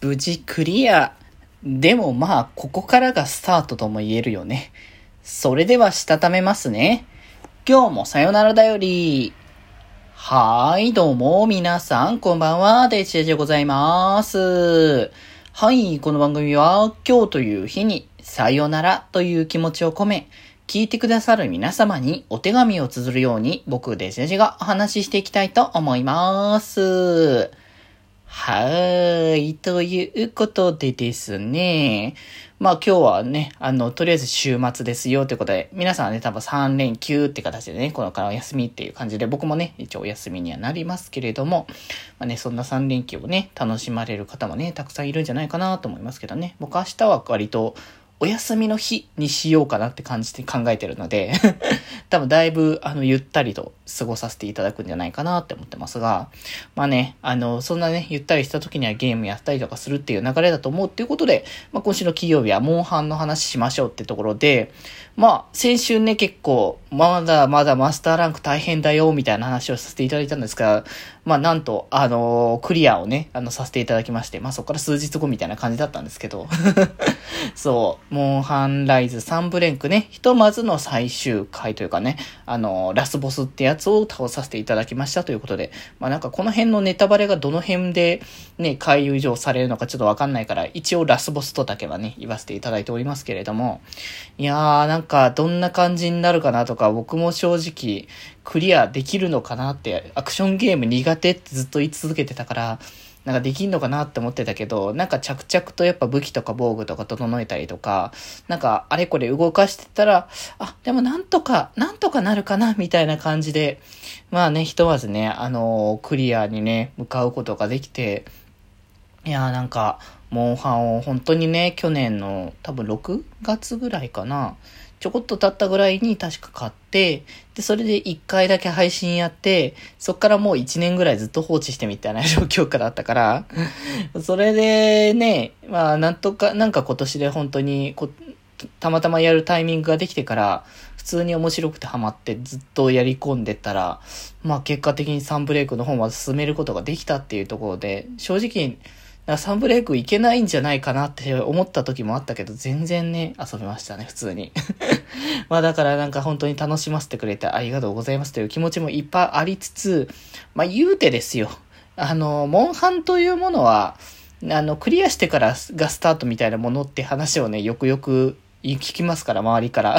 無事クリア。でもまあ、ここからがスタートとも言えるよね。それでは、したためますね。今日もさよならだより。はーい、どうも、皆さん、こんばんは、デジェジでございます。はい、この番組は、今日という日に、さよならという気持ちを込め、聞いてくださる皆様にお手紙を綴るように、僕、デジェジがお話ししていきたいと思います。はーい。ということでですね。まあ今日はね、あの、とりあえず週末ですよということで、皆さんはね、多分3連休って形でね、このからお休みっていう感じで、僕もね、一応お休みにはなりますけれども、まあね、そんな3連休をね、楽しまれる方もね、たくさんいるんじゃないかなと思いますけどね。僕明日は割と、お休みの日にしようかなって感じで考えてるので 多分だいぶ、あの、ゆったりと過ごさせていただくんじゃないかなって思ってますが、まあね、あの、そんなね、ゆったりした時にはゲームやったりとかするっていう流れだと思うっていうことで、まあ今週の金曜日はモンハンの話しましょうってところで、まあ先週ね、結構、まだまだマスターランク大変だよ、みたいな話をさせていただいたんですが、まあなんと、あのクリアをね、あの、させていただきまして、まあそこから数日後みたいな感じだったんですけど、そう、モンハンライズ3ブレンクね、ひとまずの最終回というかね、あのラスボスってやつを倒させていただきましたということで、まあなんかこの辺のネタバレがどの辺でね、回遊上されるのかちょっとわかんないから、一応ラスボスとだけはね、言わせていただいておりますけれども、いやーなんかどんな感じになるかなとか、僕も正直クリアできるのかなって、アクションゲーム苦手ってずっと言い続けてたから、なんかできんのかなって思ってたけど、なんか着々とやっぱ武器とか防具とか整えたりとか、なんかあれこれ動かしてたら、あ、でもなんとか、なんとかなるかな、みたいな感じで、まあね、ひとまずね、あのー、クリアにね、向かうことができて、いやーなんか、モンハンを本当にね、去年の多分6月ぐらいかな、ちょこっと経ったぐらいに確か買って、で、それで1回だけ配信やって、そっからもう1年ぐらいずっと放置してみたいな状況からあったから、それでね、まあなんとか、なんか今年で本当に、たまたまやるタイミングができてから、普通に面白くてハマってずっとやり込んでたら、まあ結果的にサンブレイクの方まで進めることができたっていうところで、正直、サンブレイクいけないんじゃないかなって思った時もあったけど、全然ね、遊びましたね、普通に。まあだからなんか本当に楽しませてくれてありがとうございますという気持ちもいっぱいありつつ、まあ言うてですよ。あの、モンハンというものは、あの、クリアしてからがスタートみたいなものって話をね、よくよく聞きますから、周りから。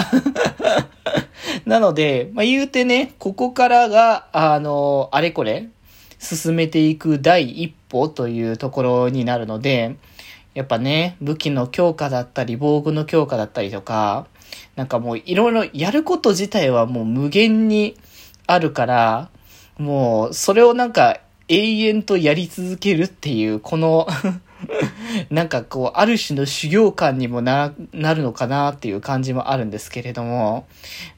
なので、まあ言うてね、ここからが、あの、あれこれ、進めていく第一歩というところになるので、やっぱね、武器の強化だったり、防具の強化だったりとか、なんかもういろいろやること自体はもう無限にあるから、もうそれをなんか永遠とやり続けるっていう、この なんかこう、ある種の修行感にもな、なるのかなっていう感じもあるんですけれども、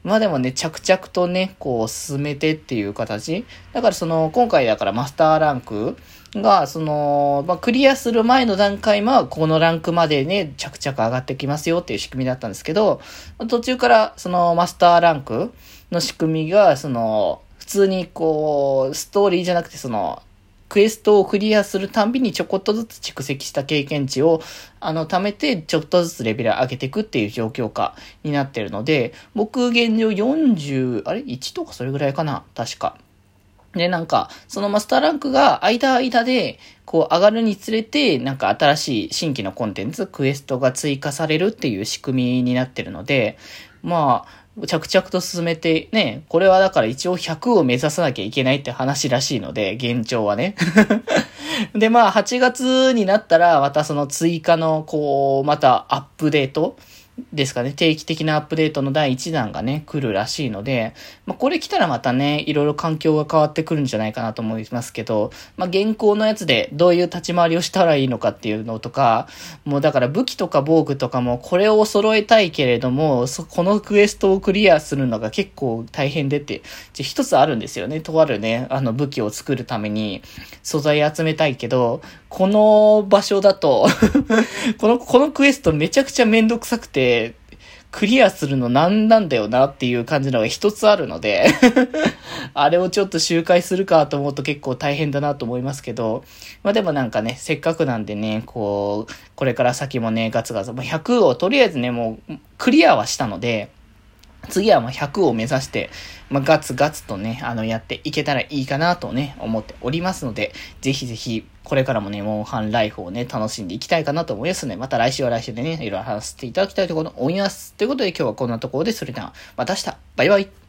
まあでもね、着々とね、こう進めてっていう形。だからその、今回だからマスターランクが、その、まあ、クリアする前の段階は、このランクまでね、着々上がってきますよっていう仕組みだったんですけど、途中から、その、マスターランクの仕組みが、その、普通にこう、ストーリーじゃなくて、その、クエストをクリアするたんびにちょこっとずつ蓄積した経験値を、あの、貯めて、ちょっとずつレベル上げていくっていう状況下になってるので、僕現状40、あれ ?1 とかそれぐらいかな？確か。で、なんか、そのマスターランクが間間で、こう上がるにつれて、なんか新しい新規のコンテンツ、クエストが追加されるっていう仕組みになってるので、まあ、着々と進めて、ね、これはだから一応100を目指さなきゃいけないって話らしいので、現状はね。で、まあ、8月になったら、またその追加の、こう、またアップデートですかね、定期的なアップデートの第1弾がね、来るらしいので、まあ、これ来たらまたね、いろいろ環境が変わってくるんじゃないかなと思いますけど、まあ、現行のやつでどういう立ち回りをしたらいいのかっていうのとか、もうだから武器とか防具とかもこれを揃えたいけれども、そこのクエストをクリアするのが結構大変でって、じゃ一つあるんですよね。とあるね、あの武器を作るために素材集めたいけど、この場所だと この、このクエストめちゃくちゃめんどくさくて、クリアするの何なんだよなっていう感じのが一つあるので あれをちょっと周回するかと思うと結構大変だなと思いますけど、まあでもなんかね、せっかくなんでね、こう、これから先もね、ガツガツ、まあ、100をとりあえずね、もうクリアはしたので、次はま100を目指して、まあ、ガツガツとね、あの、やっていけたらいいかなとね、思っておりますので、ぜひぜひ、これからもね、モンハンライフをね、楽しんでいきたいかなと思いますので、また来週は来週でね、いろいろ話していただきたいところ思います。ということで今日はこんなところで、それでは、また明日、バイバイ